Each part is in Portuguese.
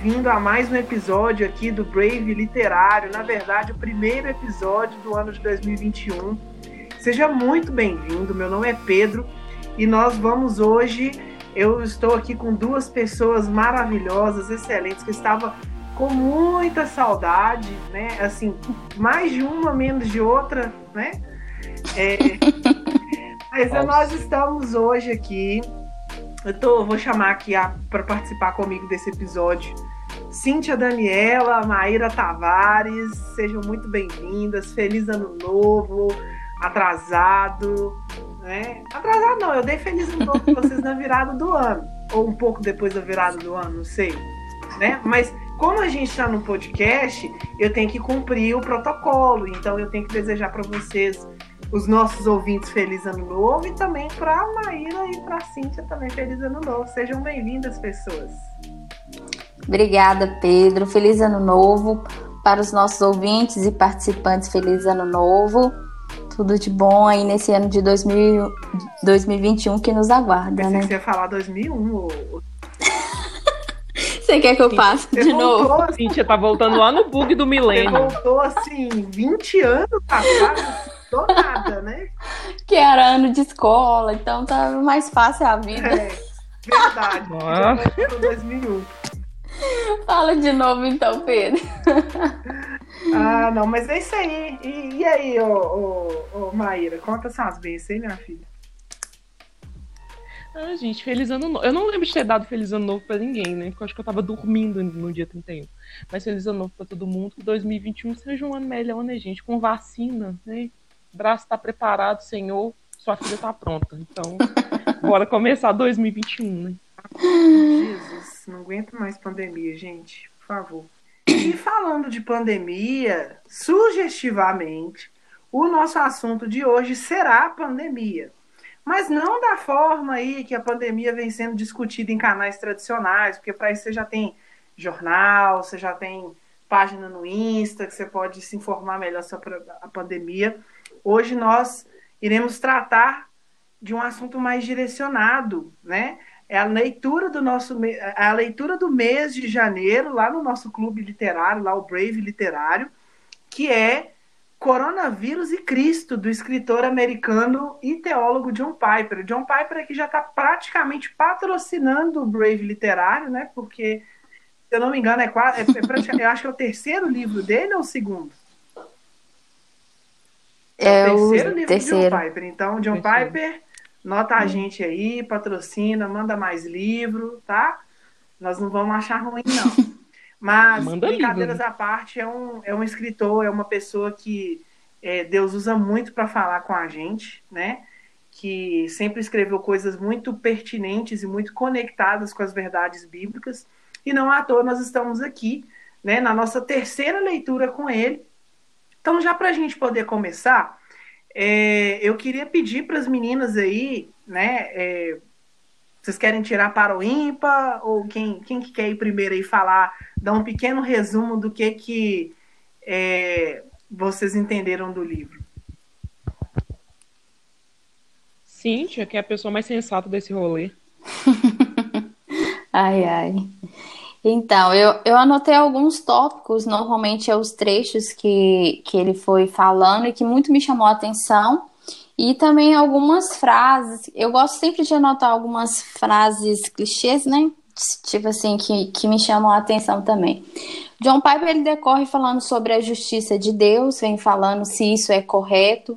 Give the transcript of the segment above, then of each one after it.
Bem-vindo a mais um episódio aqui do Brave Literário. Na verdade, o primeiro episódio do ano de 2021. Seja muito bem-vindo. Meu nome é Pedro e nós vamos hoje. Eu estou aqui com duas pessoas maravilhosas, excelentes, que eu estava com muita saudade, né? Assim, mais de uma, menos de outra, né? É, mas nós estamos hoje aqui eu tô, vou chamar aqui para participar comigo desse episódio Cíntia Daniela, Maíra Tavares, sejam muito bem-vindas. Feliz ano novo, atrasado, né? Atrasado não, eu dei feliz ano novo para vocês na virada do ano, ou um pouco depois da virada do ano, não sei, né? Mas como a gente está no podcast, eu tenho que cumprir o protocolo, então eu tenho que desejar para vocês os nossos ouvintes feliz ano novo e também para a Maíra e para a Cíntia também feliz ano novo. Sejam bem-vindas, pessoas. Obrigada, Pedro. Feliz ano novo para os nossos ouvintes e participantes. Feliz ano novo. Tudo de bom aí nesse ano de 2000, 2021 que nos aguarda, Pensei né? Que você ia falar 2001 ou... Você quer que eu passe de novo? Assim, Cíntia tá voltando lá no bug do milênio. Você voltou assim, 20 anos atrás do nada, né? Que era ano de escola, então tá mais fácil a vida. É, verdade. Ah. 2001. Fala de novo então, Pedro. Ah, não, mas é isso aí. E, e aí, ô, ô, ô, Maíra, conta suas bênçãos aí, minha filha. Ah, gente, feliz ano novo. Eu não lembro de ter dado feliz ano novo pra ninguém, né? Porque eu acho que eu tava dormindo no dia 31. Mas feliz ano novo pra todo mundo. Que 2021 seja um ano melhor, né, gente? Com vacina, né? braço está preparado, Senhor, sua filha está pronta. Então, bora começar 2021, né? Jesus, não aguento mais pandemia, gente, por favor. E falando de pandemia, sugestivamente, o nosso assunto de hoje será a pandemia. Mas não da forma aí que a pandemia vem sendo discutida em canais tradicionais, porque para isso você já tem jornal, você já tem página no Insta, que você pode se informar melhor sobre a pandemia. Hoje nós iremos tratar de um assunto mais direcionado, né? É a leitura do nosso é a leitura do mês de janeiro lá no nosso clube literário, lá o Brave Literário, que é Coronavírus e Cristo, do escritor americano e teólogo John Piper. John Piper aqui já está praticamente patrocinando o Brave Literário, né? Porque, se eu não me engano, é, quase, é, é eu acho que é o terceiro livro dele ou o segundo? É, o terceiro livro de John Piper. Então, John terceiro. Piper, nota a hum. gente aí, patrocina, manda mais livro, tá? Nós não vamos achar ruim, não. Mas, manda brincadeiras livro. à parte, é um, é um escritor, é uma pessoa que é, Deus usa muito para falar com a gente, né? Que sempre escreveu coisas muito pertinentes e muito conectadas com as verdades bíblicas. E não à toa nós estamos aqui, né, na nossa terceira leitura com ele, então, já para a gente poder começar, é, eu queria pedir para as meninas aí, né? É, vocês querem tirar para o ímpar? Ou quem, quem que quer ir primeiro aí falar, dar um pequeno resumo do que, que é, vocês entenderam do livro? Cíntia, que é a pessoa mais sensata desse rolê. ai, ai. Então, eu, eu anotei alguns tópicos, normalmente é os trechos que, que ele foi falando e que muito me chamou a atenção. E também algumas frases. Eu gosto sempre de anotar algumas frases clichês, né? Tipo assim, que, que me chamam a atenção também. John Piper ele decorre falando sobre a justiça de Deus, vem falando se isso é correto.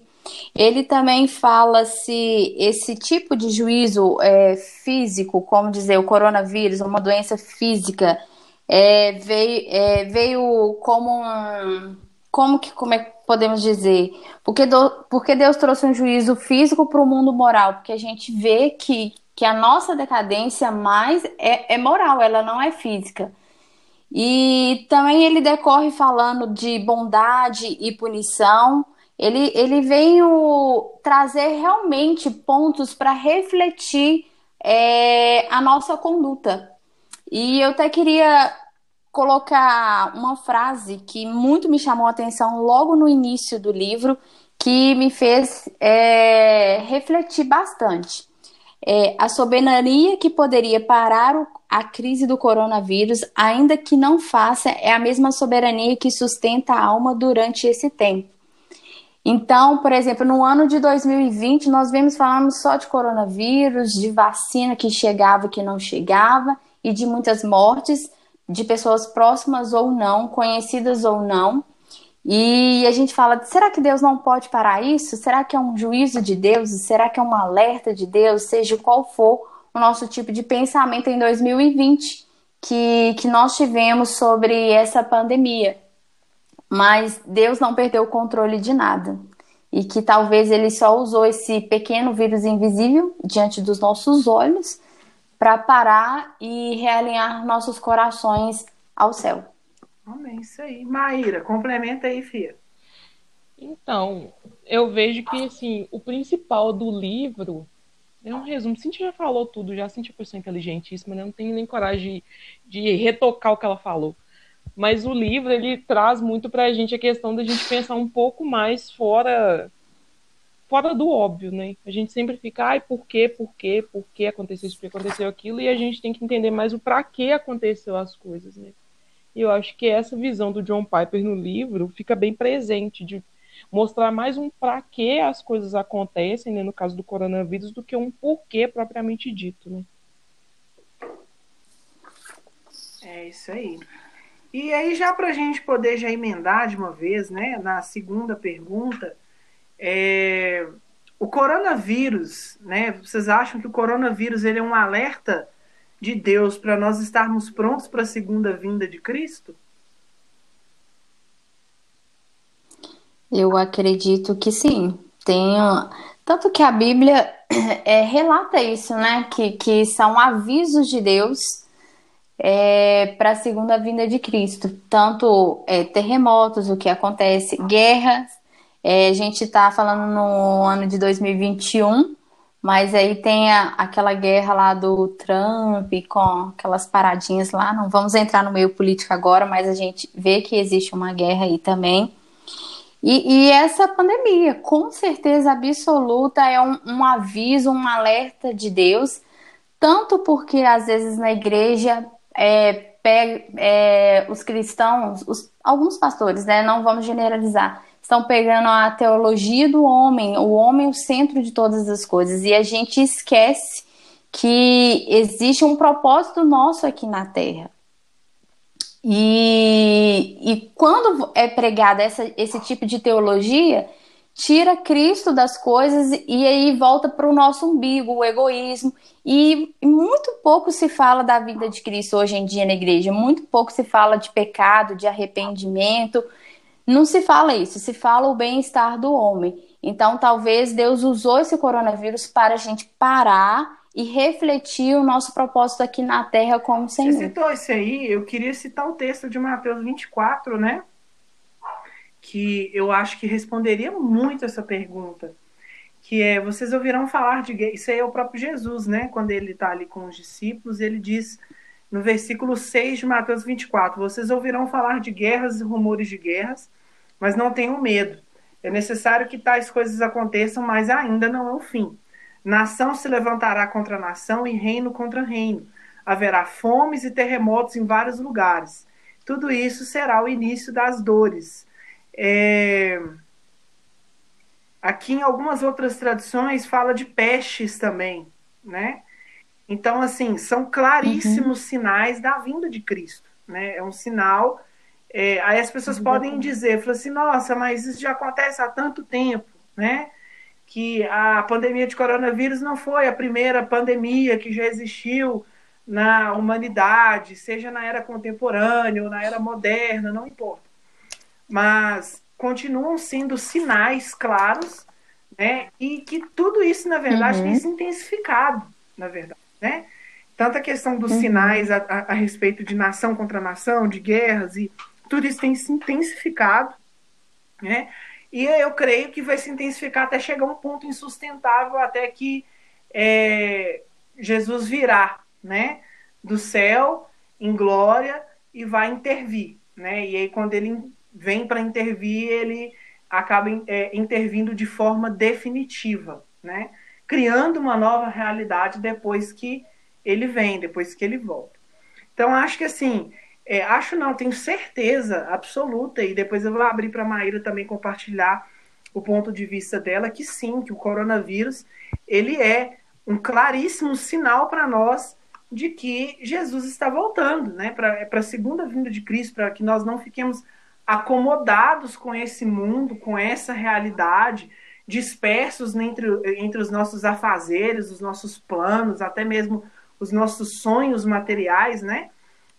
Ele também fala se esse tipo de juízo é, físico, como dizer, o coronavírus, uma doença física, é, veio, é, veio como um. Como que como é que podemos dizer? Porque, do, porque Deus trouxe um juízo físico para o mundo moral, porque a gente vê que, que a nossa decadência mais é, é moral, ela não é física. E também ele decorre falando de bondade e punição ele, ele veio trazer realmente pontos para refletir é, a nossa conduta. E eu até queria colocar uma frase que muito me chamou a atenção logo no início do livro, que me fez é, refletir bastante. é, a soberania que poderia parar o, a crise do coronavírus, ainda que não faça, é a mesma soberania que sustenta a alma durante esse tempo. Então, por exemplo, no ano de 2020, nós vemos falando só de coronavírus, de vacina que chegava e que não chegava, e de muitas mortes de pessoas próximas ou não, conhecidas ou não. E a gente fala: será que Deus não pode parar isso? Será que é um juízo de Deus? Será que é um alerta de Deus? Seja qual for o nosso tipo de pensamento em 2020 que, que nós tivemos sobre essa pandemia mas Deus não perdeu o controle de nada. E que talvez ele só usou esse pequeno vírus invisível diante dos nossos olhos para parar e realinhar nossos corações ao céu. Amém, isso aí. Maíra, complementa aí, Fia. Então, eu vejo que assim, o principal do livro é um resumo. Cintia já falou tudo, já Cintia é pessoa inteligentíssima, né? não tenho nem coragem de, de retocar o que ela falou mas o livro ele traz muito para a gente a questão da gente pensar um pouco mais fora fora do óbvio, né? A gente sempre fica, ai, por quê, por quê, por que aconteceu isso, por que aconteceu aquilo, e a gente tem que entender mais o para que aconteceu as coisas, né? E eu acho que essa visão do John Piper no livro fica bem presente, de mostrar mais um para que as coisas acontecem, né, no caso do coronavírus, do que um porquê propriamente dito, né? É isso aí. E aí, já para a gente poder já emendar de uma vez, né, na segunda pergunta, é, o coronavírus, né, vocês acham que o coronavírus ele é um alerta de Deus para nós estarmos prontos para a segunda vinda de Cristo? Eu acredito que sim. Tem, tanto que a Bíblia é, relata isso, né? Que, que são avisos de Deus é, para a segunda vinda de Cristo. Tanto é, terremotos, o que acontece, guerras. É, a gente está falando no ano de 2021, mas aí tem a, aquela guerra lá do Trump com aquelas paradinhas lá. Não vamos entrar no meio político agora, mas a gente vê que existe uma guerra aí também. E, e essa pandemia, com certeza absoluta, é um, um aviso, um alerta de Deus, tanto porque às vezes na igreja é, é, os cristãos, os, alguns pastores, né, não vamos generalizar, estão pegando a teologia do homem, o homem é o centro de todas as coisas, e a gente esquece que existe um propósito nosso aqui na Terra. E, e quando é pregada essa, esse tipo de teologia, tira Cristo das coisas e aí volta para o nosso umbigo, o egoísmo. E muito pouco se fala da vida de Cristo hoje em dia na igreja, muito pouco se fala de pecado, de arrependimento. Não se fala isso, se fala o bem-estar do homem. Então, talvez Deus usou esse coronavírus para a gente parar e refletir o nosso propósito aqui na Terra como Senhor. Você citou isso aí, eu queria citar o texto de Mateus 24, né? Que eu acho que responderia muito essa pergunta, que é, vocês ouvirão falar de isso é o próprio Jesus, né? Quando ele está ali com os discípulos, ele diz no versículo 6 de Mateus 24, vocês ouvirão falar de guerras e rumores de guerras, mas não tenham medo. É necessário que tais coisas aconteçam, mas ainda não é o fim. Nação se levantará contra nação e reino contra reino. Haverá fomes e terremotos em vários lugares. Tudo isso será o início das dores. É... Aqui em algumas outras tradições fala de pestes também, né? Então, assim, são claríssimos uhum. sinais da vinda de Cristo, né? É um sinal. É... aí as pessoas uhum. podem dizer, falam assim, nossa, mas isso já acontece há tanto tempo, né? Que a pandemia de coronavírus não foi a primeira pandemia que já existiu na humanidade, seja na era contemporânea ou na era moderna, não importa mas continuam sendo sinais claros, né? E que tudo isso, na verdade, uhum. tem se intensificado, na verdade, né? Tanto a questão dos uhum. sinais a, a, a, respeito de nação contra nação, de guerras, e tudo isso tem se intensificado, né? E eu creio que vai se intensificar até chegar a um ponto insustentável, até que é, Jesus virá, né? Do céu, em glória, e vai intervir, né? E aí, quando ele vem para intervir, ele acaba é, intervindo de forma definitiva, né? criando uma nova realidade depois que ele vem, depois que ele volta. Então, acho que assim, é, acho não, tenho certeza absoluta, e depois eu vou abrir para a Maíra também compartilhar o ponto de vista dela, que sim, que o coronavírus, ele é um claríssimo sinal para nós de que Jesus está voltando, né? Para é a segunda vinda de Cristo, para que nós não fiquemos acomodados com esse mundo, com essa realidade, dispersos entre, entre os nossos afazeres, os nossos planos, até mesmo os nossos sonhos materiais, né?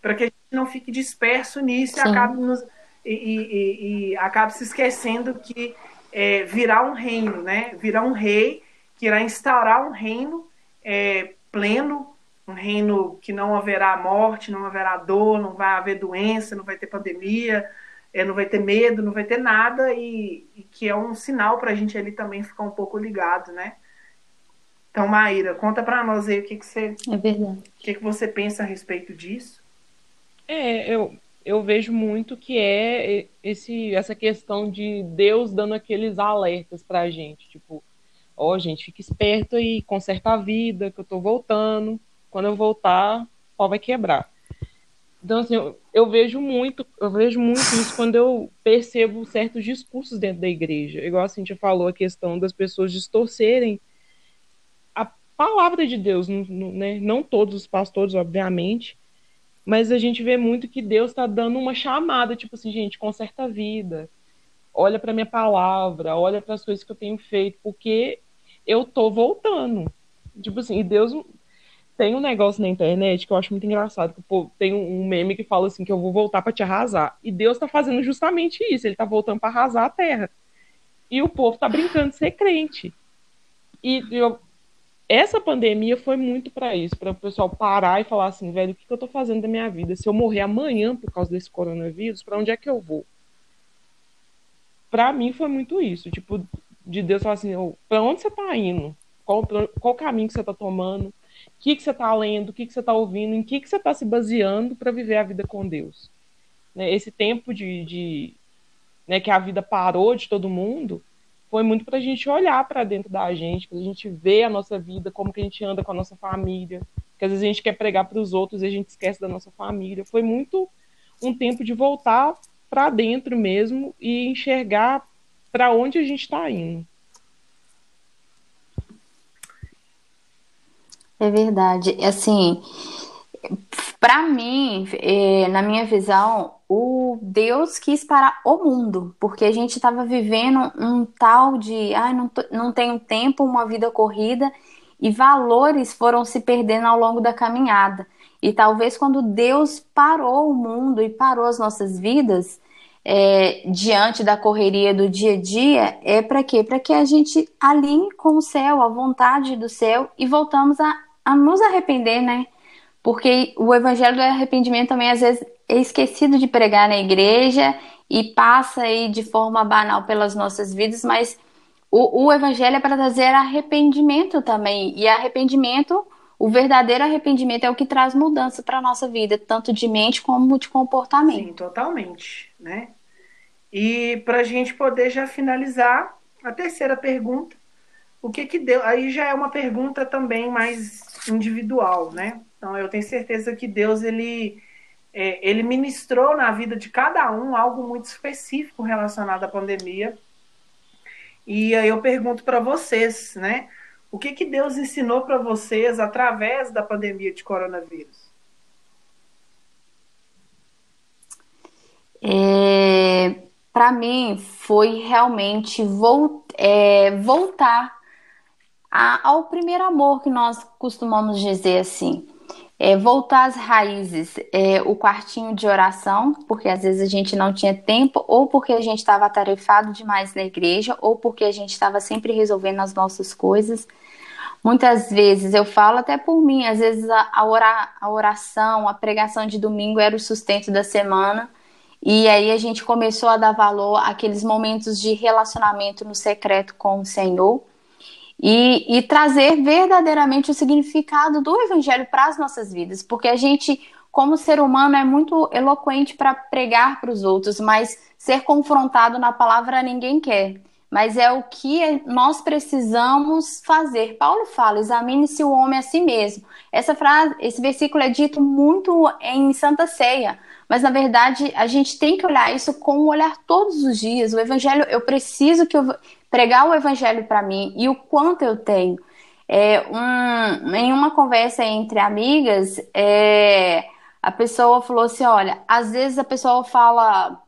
Para que a gente não fique disperso nisso e acabe, nos, e, e, e, acabe se esquecendo que é, virá um reino, né? Virá um rei que irá instaurar um reino é, pleno, um reino que não haverá morte, não haverá dor, não vai haver doença, não vai ter pandemia, é, não vai ter medo, não vai ter nada, e, e que é um sinal para a gente ali também ficar um pouco ligado, né? Então, Maíra, conta para nós aí o que, que você. É verdade. O que, que você pensa a respeito disso? É, eu, eu vejo muito que é esse, essa questão de Deus dando aqueles alertas pra gente. Tipo, ó, oh, gente, fica esperto aí, conserta a vida, que eu tô voltando. Quando eu voltar, o vai quebrar. Então, assim, eu, eu, vejo muito, eu vejo muito isso quando eu percebo certos discursos dentro da igreja. Igual a Cintia falou, a questão das pessoas distorcerem a palavra de Deus, né? não todos os pastores, obviamente, mas a gente vê muito que Deus está dando uma chamada, tipo assim, gente, conserta a vida, olha para minha palavra, olha para as coisas que eu tenho feito, porque eu tô voltando. Tipo assim, e Deus tem um negócio na internet que eu acho muito engraçado, que pô, tem um meme que fala assim que eu vou voltar para te arrasar. E Deus está fazendo justamente isso, ele está voltando para arrasar a terra. E o povo está brincando de ser crente. E eu, essa pandemia foi muito para isso, para o pessoal parar e falar assim, velho, o que, que eu estou fazendo da minha vida? Se eu morrer amanhã por causa desse coronavírus, para onde é que eu vou? Para mim foi muito isso, tipo, de Deus falar assim, oh, para onde você está indo? Qual, qual caminho que você está tomando? Que, que você está lendo, o que, que você está ouvindo, em que, que você está se baseando para viver a vida com Deus. Né? Esse tempo de, de né, que a vida parou de todo mundo foi muito para a gente olhar para dentro da gente, para a gente ver a nossa vida, como que a gente anda com a nossa família, que às vezes a gente quer pregar para os outros e a gente esquece da nossa família. Foi muito um tempo de voltar para dentro mesmo e enxergar para onde a gente está indo. É verdade. Assim, para mim, é, na minha visão, o Deus quis parar o mundo, porque a gente estava vivendo um tal de, ai, ah, não, não tenho tempo, uma vida corrida, e valores foram se perdendo ao longo da caminhada. E talvez quando Deus parou o mundo e parou as nossas vidas, é, diante da correria do dia a dia, é para quê? Para que a gente alinhe com o céu, a vontade do céu, e voltamos a a nos arrepender, né? Porque o evangelho do arrependimento também às vezes é esquecido de pregar na igreja e passa aí de forma banal pelas nossas vidas, mas o, o evangelho é para trazer arrependimento também. E arrependimento, o verdadeiro arrependimento é o que traz mudança para a nossa vida, tanto de mente como de comportamento. Sim, totalmente, né? E para a gente poder já finalizar, a terceira pergunta, o que que deu? Aí já é uma pergunta também mais individual, né? Então eu tenho certeza que Deus ele é, ele ministrou na vida de cada um algo muito específico relacionado à pandemia. E aí eu pergunto para vocês, né? O que que Deus ensinou para vocês através da pandemia de coronavírus? É, para mim foi realmente é, voltar a, ao primeiro amor que nós costumamos dizer assim. É, voltar às raízes, é, o quartinho de oração, porque às vezes a gente não tinha tempo, ou porque a gente estava atarefado demais na igreja, ou porque a gente estava sempre resolvendo as nossas coisas. Muitas vezes, eu falo até por mim, às vezes a, a, orar, a oração, a pregação de domingo era o sustento da semana, e aí a gente começou a dar valor àqueles momentos de relacionamento no secreto com o Senhor e, e trazer verdadeiramente o significado do Evangelho para as nossas vidas, porque a gente, como ser humano, é muito eloquente para pregar para os outros, mas ser confrontado na palavra ninguém quer. mas é o que nós precisamos fazer. Paulo fala: examine-se o homem a si mesmo. Essa frase, esse versículo é dito muito em Santa Ceia, mas na verdade a gente tem que olhar isso com um olhar todos os dias. O evangelho, eu preciso que eu pregar o evangelho para mim e o quanto eu tenho. É, um, em uma conversa entre amigas, é, a pessoa falou assim: olha, às vezes a pessoa fala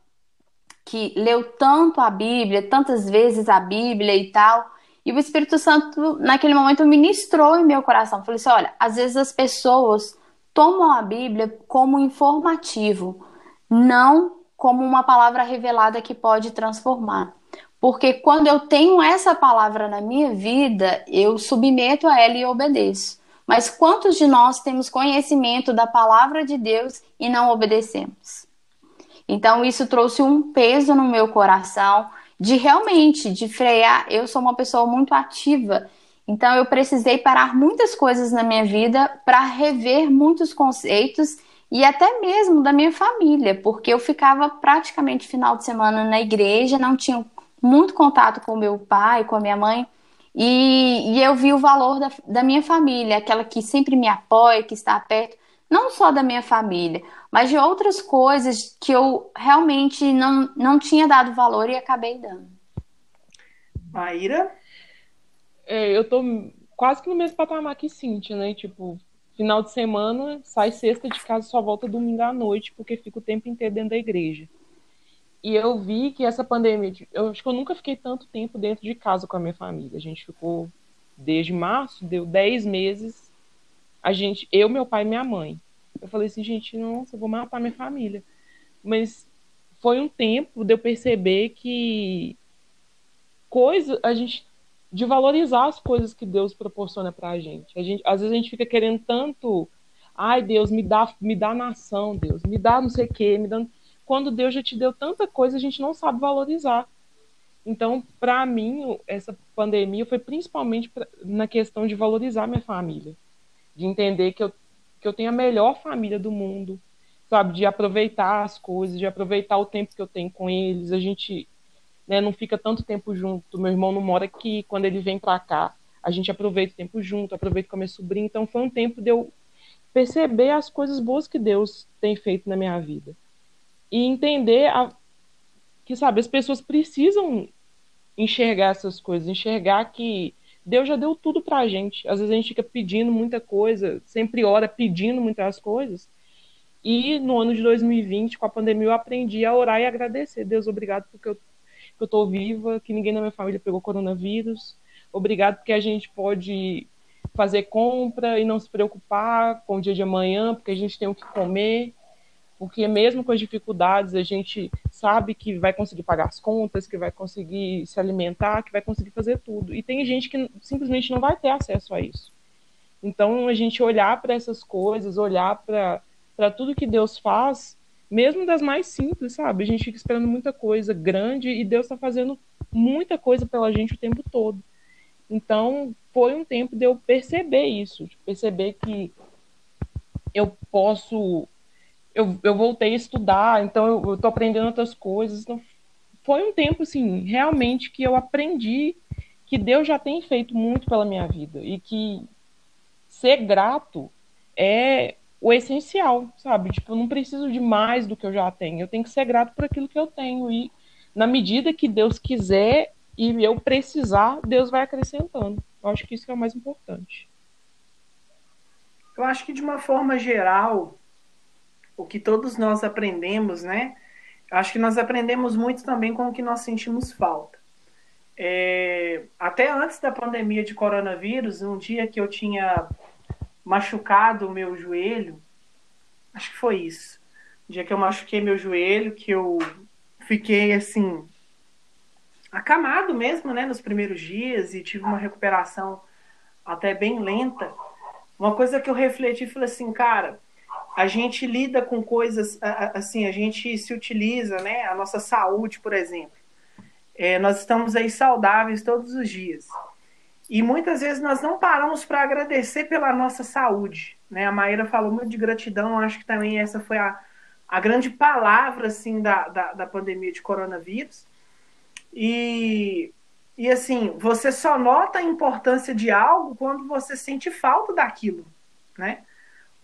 que leu tanto a Bíblia, tantas vezes a Bíblia e tal, e o Espírito Santo, naquele momento, ministrou em meu coração. Falei assim: olha, às vezes as pessoas tomam a Bíblia como informativo, não como uma palavra revelada que pode transformar. Porque quando eu tenho essa palavra na minha vida, eu submeto a ela e obedeço. Mas quantos de nós temos conhecimento da palavra de Deus e não obedecemos? Então isso trouxe um peso no meu coração de realmente de frear. Eu sou uma pessoa muito ativa, então eu precisei parar muitas coisas na minha vida para rever muitos conceitos e até mesmo da minha família, porque eu ficava praticamente final de semana na igreja, não tinha muito contato com meu pai, com a minha mãe. E, e eu vi o valor da, da minha família, aquela que sempre me apoia, que está perto, não só da minha família, mas de outras coisas que eu realmente não, não tinha dado valor e acabei dando. Maíra? É, eu tô quase que no mesmo patamar que Cintia, né? Tipo, final de semana, sai sexta de casa, só volta domingo à noite, porque fica o tempo inteiro dentro da igreja. E eu vi que essa pandemia, eu acho que eu nunca fiquei tanto tempo dentro de casa com a minha família. A gente ficou desde março, deu 10 meses. A gente, eu, meu pai e minha mãe. Eu falei assim, gente, nossa, eu vou matar minha família. Mas foi um tempo de eu perceber que coisa, a gente de valorizar as coisas que Deus proporciona pra gente. A gente, às vezes a gente fica querendo tanto, ai, Deus, me dá, me dá nação, Deus, me dá não sei o quê, me dá quando Deus já te deu tanta coisa, a gente não sabe valorizar. Então, para mim, essa pandemia foi principalmente pra, na questão de valorizar minha família, de entender que eu, que eu tenho a melhor família do mundo, sabe, de aproveitar as coisas, de aproveitar o tempo que eu tenho com eles. A gente né, não fica tanto tempo junto. Meu irmão não mora aqui, quando ele vem para cá, a gente aproveita o tempo junto, aproveita com a minha sobrinha. Então, foi um tempo de eu perceber as coisas boas que Deus tem feito na minha vida e entender a, que, sabe, as pessoas precisam enxergar essas coisas, enxergar que Deus já deu tudo pra gente. Às vezes a gente fica pedindo muita coisa, sempre ora pedindo muitas coisas. E no ano de 2020, com a pandemia, eu aprendi a orar e agradecer. Deus, obrigado porque eu, que eu tô viva, que ninguém na minha família pegou coronavírus. Obrigado porque a gente pode fazer compra e não se preocupar com o dia de amanhã, porque a gente tem o que comer porque mesmo com as dificuldades a gente sabe que vai conseguir pagar as contas, que vai conseguir se alimentar, que vai conseguir fazer tudo. E tem gente que simplesmente não vai ter acesso a isso. Então a gente olhar para essas coisas, olhar para tudo que Deus faz, mesmo das mais simples, sabe? A gente fica esperando muita coisa grande e Deus está fazendo muita coisa pela gente o tempo todo. Então foi um tempo de eu perceber isso, de perceber que eu posso eu, eu voltei a estudar, então eu, estou aprendendo outras coisas. Então, foi um tempo, assim, realmente que eu aprendi que Deus já tem feito muito pela minha vida e que ser grato é o essencial, sabe? Tipo, eu não preciso de mais do que eu já tenho. Eu tenho que ser grato por aquilo que eu tenho e na medida que Deus quiser e eu precisar, Deus vai acrescentando. Eu acho que isso é o mais importante. Eu acho que de uma forma geral, o que todos nós aprendemos, né? Acho que nós aprendemos muito também com o que nós sentimos falta. É, até antes da pandemia de coronavírus, um dia que eu tinha machucado o meu joelho, acho que foi isso. Um dia que eu machuquei meu joelho, que eu fiquei assim, acamado mesmo, né, nos primeiros dias e tive uma recuperação até bem lenta. Uma coisa que eu refleti e falei assim, cara, a gente lida com coisas assim, a gente se utiliza, né? A nossa saúde, por exemplo. É, nós estamos aí saudáveis todos os dias. E muitas vezes nós não paramos para agradecer pela nossa saúde. Né? A Maíra falou muito de gratidão, acho que também essa foi a, a grande palavra assim, da, da, da pandemia de coronavírus. E E assim, você só nota a importância de algo quando você sente falta daquilo, né?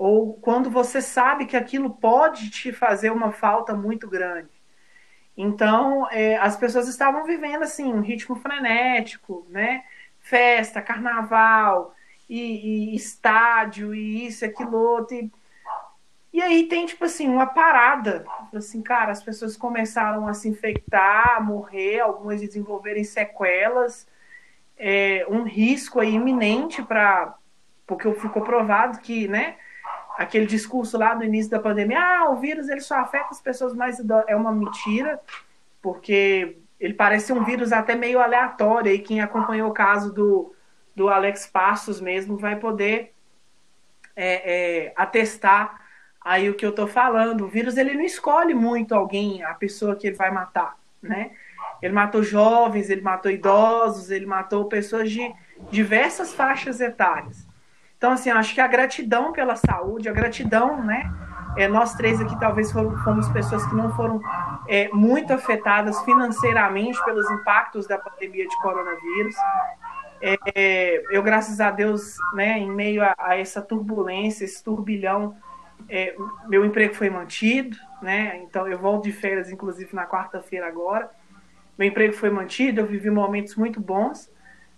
Ou quando você sabe que aquilo pode te fazer uma falta muito grande. Então, é, as pessoas estavam vivendo assim um ritmo frenético, né? Festa, carnaval, e, e estádio, e isso, aquilo outro. E, e aí tem, tipo assim, uma parada. Assim, cara, as pessoas começaram a se infectar, a morrer, algumas desenvolverem sequelas, é, um risco aí iminente para. Porque ficou provado que, né? Aquele discurso lá no início da pandemia, ah, o vírus ele só afeta as pessoas mais idosas. É uma mentira, porque ele parece um vírus até meio aleatório. E quem acompanhou o caso do, do Alex Passos mesmo vai poder é, é, atestar aí o que eu estou falando. O vírus ele não escolhe muito alguém, a pessoa que ele vai matar, né? Ele matou jovens, ele matou idosos, ele matou pessoas de diversas faixas etárias. Então, assim, acho que a gratidão pela saúde, a gratidão, né? É, nós três aqui talvez fomos pessoas que não foram é, muito afetadas financeiramente pelos impactos da pandemia de coronavírus. É, eu, graças a Deus, né, em meio a, a essa turbulência, esse turbilhão, é, meu emprego foi mantido, né? Então eu volto de férias, inclusive na quarta-feira agora. Meu emprego foi mantido, eu vivi momentos muito bons,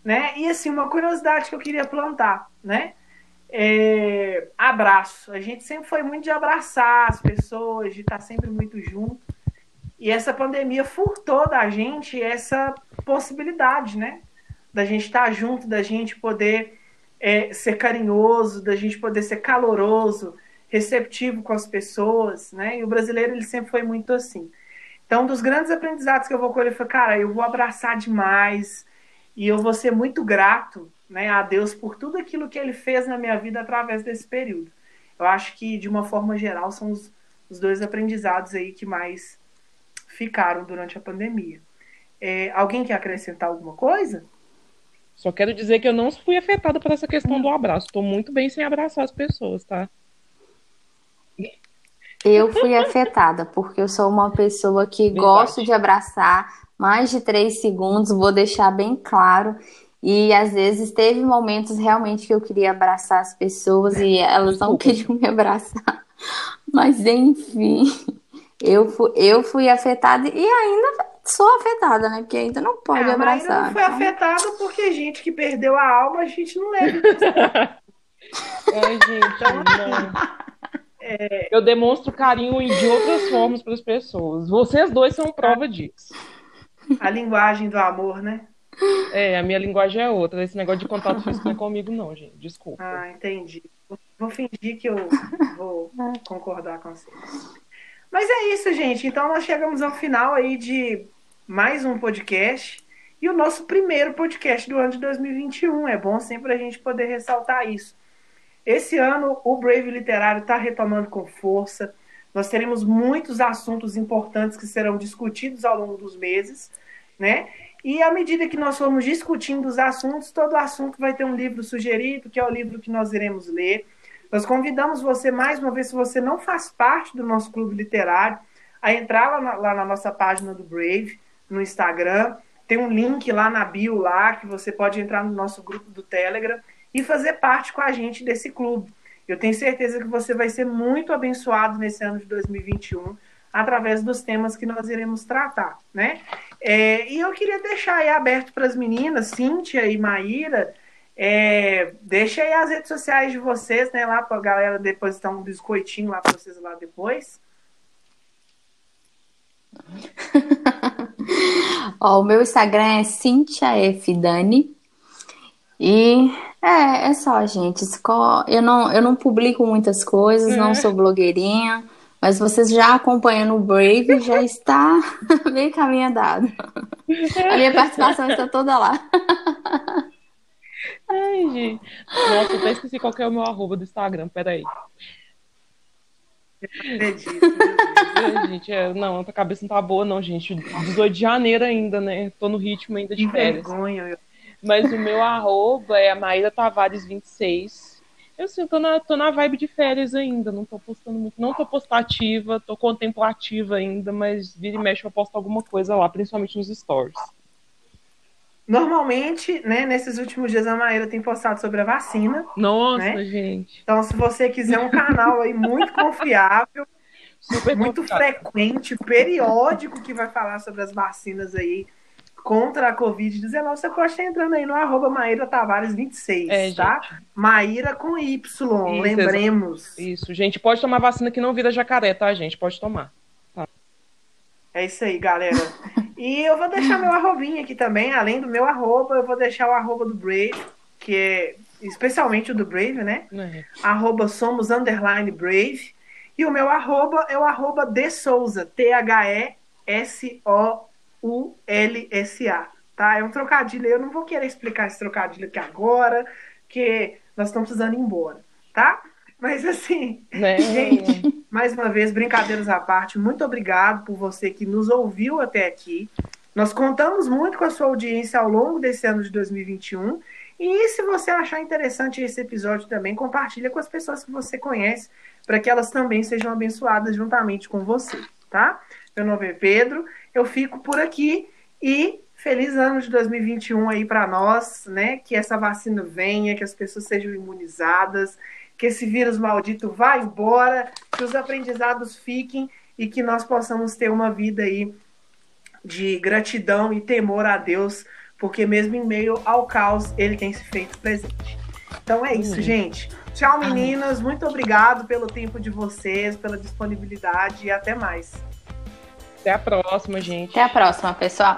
né? E assim uma curiosidade que eu queria plantar, né? É, abraço. A gente sempre foi muito de abraçar as pessoas, de estar sempre muito junto. E essa pandemia furtou da gente essa possibilidade, né? Da gente estar junto, da gente poder é, ser carinhoso, da gente poder ser caloroso, receptivo com as pessoas, né? E o brasileiro ele sempre foi muito assim. Então, um dos grandes aprendizados que eu vou colher foi, cara, eu vou abraçar demais e eu vou ser muito grato, né, a Deus por tudo aquilo que Ele fez na minha vida através desse período. Eu acho que de uma forma geral são os, os dois aprendizados aí que mais ficaram durante a pandemia. É, alguém quer acrescentar alguma coisa? Só quero dizer que eu não fui afetada por essa questão do abraço. Estou muito bem sem abraçar as pessoas, tá? Eu fui afetada, porque eu sou uma pessoa que Verdade. gosto de abraçar mais de três segundos, vou deixar bem claro. E às vezes teve momentos realmente que eu queria abraçar as pessoas e elas não queriam me abraçar. Mas enfim, eu fui, eu fui afetada e ainda sou afetada, né? Porque ainda não pode é, abraçar. Mas não foi então... afetada porque gente que perdeu a alma, a gente não lembra. Ai, gente, não. É... Eu demonstro carinho de outras formas para as pessoas. Vocês dois são prova disso. A linguagem do amor, né? É, a minha linguagem é outra. Esse negócio de contato físico não é comigo, não, gente. Desculpa. Ah, entendi. Vou fingir que eu vou concordar com você. Mas é isso, gente. Então nós chegamos ao final aí de mais um podcast. E o nosso primeiro podcast do ano de 2021. É bom sempre a gente poder ressaltar isso. Esse ano, o Brave Literário está retomando com força. Nós teremos muitos assuntos importantes que serão discutidos ao longo dos meses, né? E à medida que nós formos discutindo os assuntos, todo assunto vai ter um livro sugerido, que é o livro que nós iremos ler. Nós convidamos você, mais uma vez, se você não faz parte do nosso clube literário, a entrar lá na, lá na nossa página do Brave, no Instagram. Tem um link lá na bio lá, que você pode entrar no nosso grupo do Telegram e fazer parte com a gente desse clube. Eu tenho certeza que você vai ser muito abençoado nesse ano de 2021 através dos temas que nós iremos tratar, né? É, e eu queria deixar aí aberto para as meninas, Cíntia e Maíra, é, deixa aí as redes sociais de vocês, né? Lá para a galera depositar um biscoitinho lá para vocês lá depois. Ó, o meu Instagram é Cintia F. Dani. E é, é só, gente. Eu não, eu não publico muitas coisas, não sou blogueirinha, mas vocês já acompanhando o Brave já está bem caminho andado. A minha participação está toda lá. Ai, gente. Nossa, eu até esqueci qual é o meu arroba do Instagram, peraí. É, gente, é, não, a cabeça não tá boa, não, gente. 18 de janeiro ainda, né? Tô no ritmo ainda de férias. Vergonha, eu mas o meu arroba é a Maíra Tavares 26. Eu assim, tô na, tô na vibe de férias ainda, não tô postando muito, não tô postativa, tô contemplativa ainda, mas vira e mexe eu posto alguma coisa lá, principalmente nos stories. Normalmente, né, nesses últimos dias a Maíra tem postado sobre a vacina. Nossa, né? gente. Então, se você quiser um canal aí muito confiável, Super muito frequente, periódico, que vai falar sobre as vacinas aí contra a Covid-19, você pode estar entrando aí no arroba Maíra Tavares 26, É, tá? Maíra com Y, lembremos. Isso, gente, pode tomar vacina que não vira jacaré, tá, gente? Pode tomar. É isso aí, galera. E eu vou deixar meu arrobinho aqui também, além do meu arroba, eu vou deixar o arroba do Brave, que é especialmente o do Brave, né? É. Arroba somos underline Brave. E o meu arroba é o arroba de Souza, T-H-E-S-O-U-L-S-A. Tá? É um trocadilho, eu não vou querer explicar esse trocadilho aqui agora, porque nós estamos precisando ir embora, tá? Mas assim, Né? Gente, mais uma vez, brincadeiras à parte, muito obrigado por você que nos ouviu até aqui. Nós contamos muito com a sua audiência ao longo desse ano de 2021. E se você achar interessante esse episódio também, compartilha com as pessoas que você conhece, para que elas também sejam abençoadas juntamente com você, tá? Meu nome é Pedro, eu fico por aqui e feliz ano de 2021 aí para nós, né? Que essa vacina venha, que as pessoas sejam imunizadas, que esse vírus maldito vá embora, que os aprendizados fiquem e que nós possamos ter uma vida aí de gratidão e temor a Deus, porque mesmo em meio ao caos, ele tem se feito presente. Então é isso, Amém. gente. Tchau, meninas. Muito obrigado pelo tempo de vocês, pela disponibilidade e até mais. Até a próxima, gente. Até a próxima, pessoal.